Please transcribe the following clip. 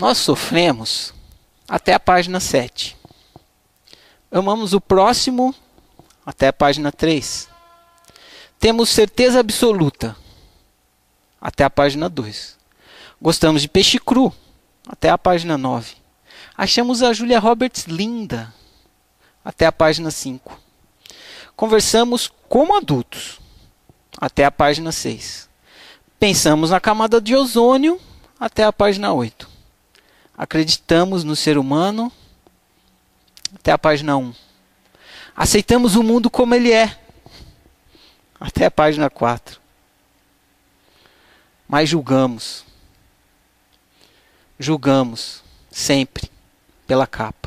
Nós sofremos até a página 7. Amamos o próximo até a página 3. Temos certeza absoluta até a página 2. Gostamos de peixe cru até a página 9. Achamos a Julia Roberts linda até a página 5. Conversamos como adultos até a página 6. Pensamos na camada de ozônio até a página 8. Acreditamos no ser humano até a página 1. Aceitamos o mundo como ele é até a página 4. Mas julgamos. Julgamos sempre pela capa.